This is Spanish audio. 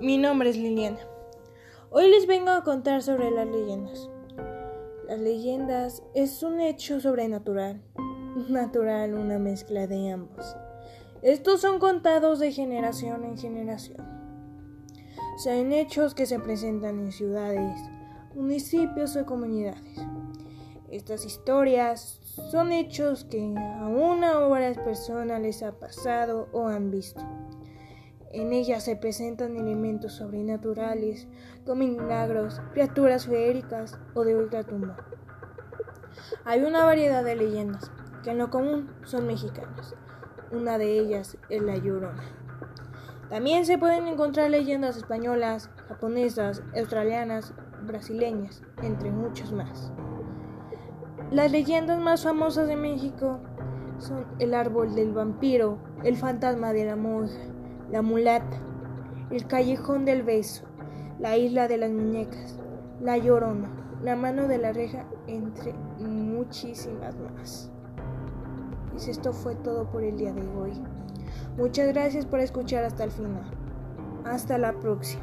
mi nombre es Liliana. Hoy les vengo a contar sobre las leyendas. Las leyendas es un hecho sobrenatural, natural, una mezcla de ambos. Estos son contados de generación en generación. Son hechos que se presentan en ciudades, municipios o comunidades. Estas historias son hechos que a una o varias personas les ha pasado o han visto. En ellas se presentan elementos sobrenaturales, como milagros, criaturas feéricas o de ultratumba. Hay una variedad de leyendas, que en lo común son mexicanas. Una de ellas es la Llorona. También se pueden encontrar leyendas españolas, japonesas, australianas, brasileñas, entre muchos más. Las leyendas más famosas de México son el árbol del vampiro, el fantasma de la monja, la mulata, el callejón del beso, la isla de las muñecas, la llorona, la mano de la reja, entre muchísimas más. Y pues esto fue todo por el día de hoy. Muchas gracias por escuchar hasta el final. Hasta la próxima.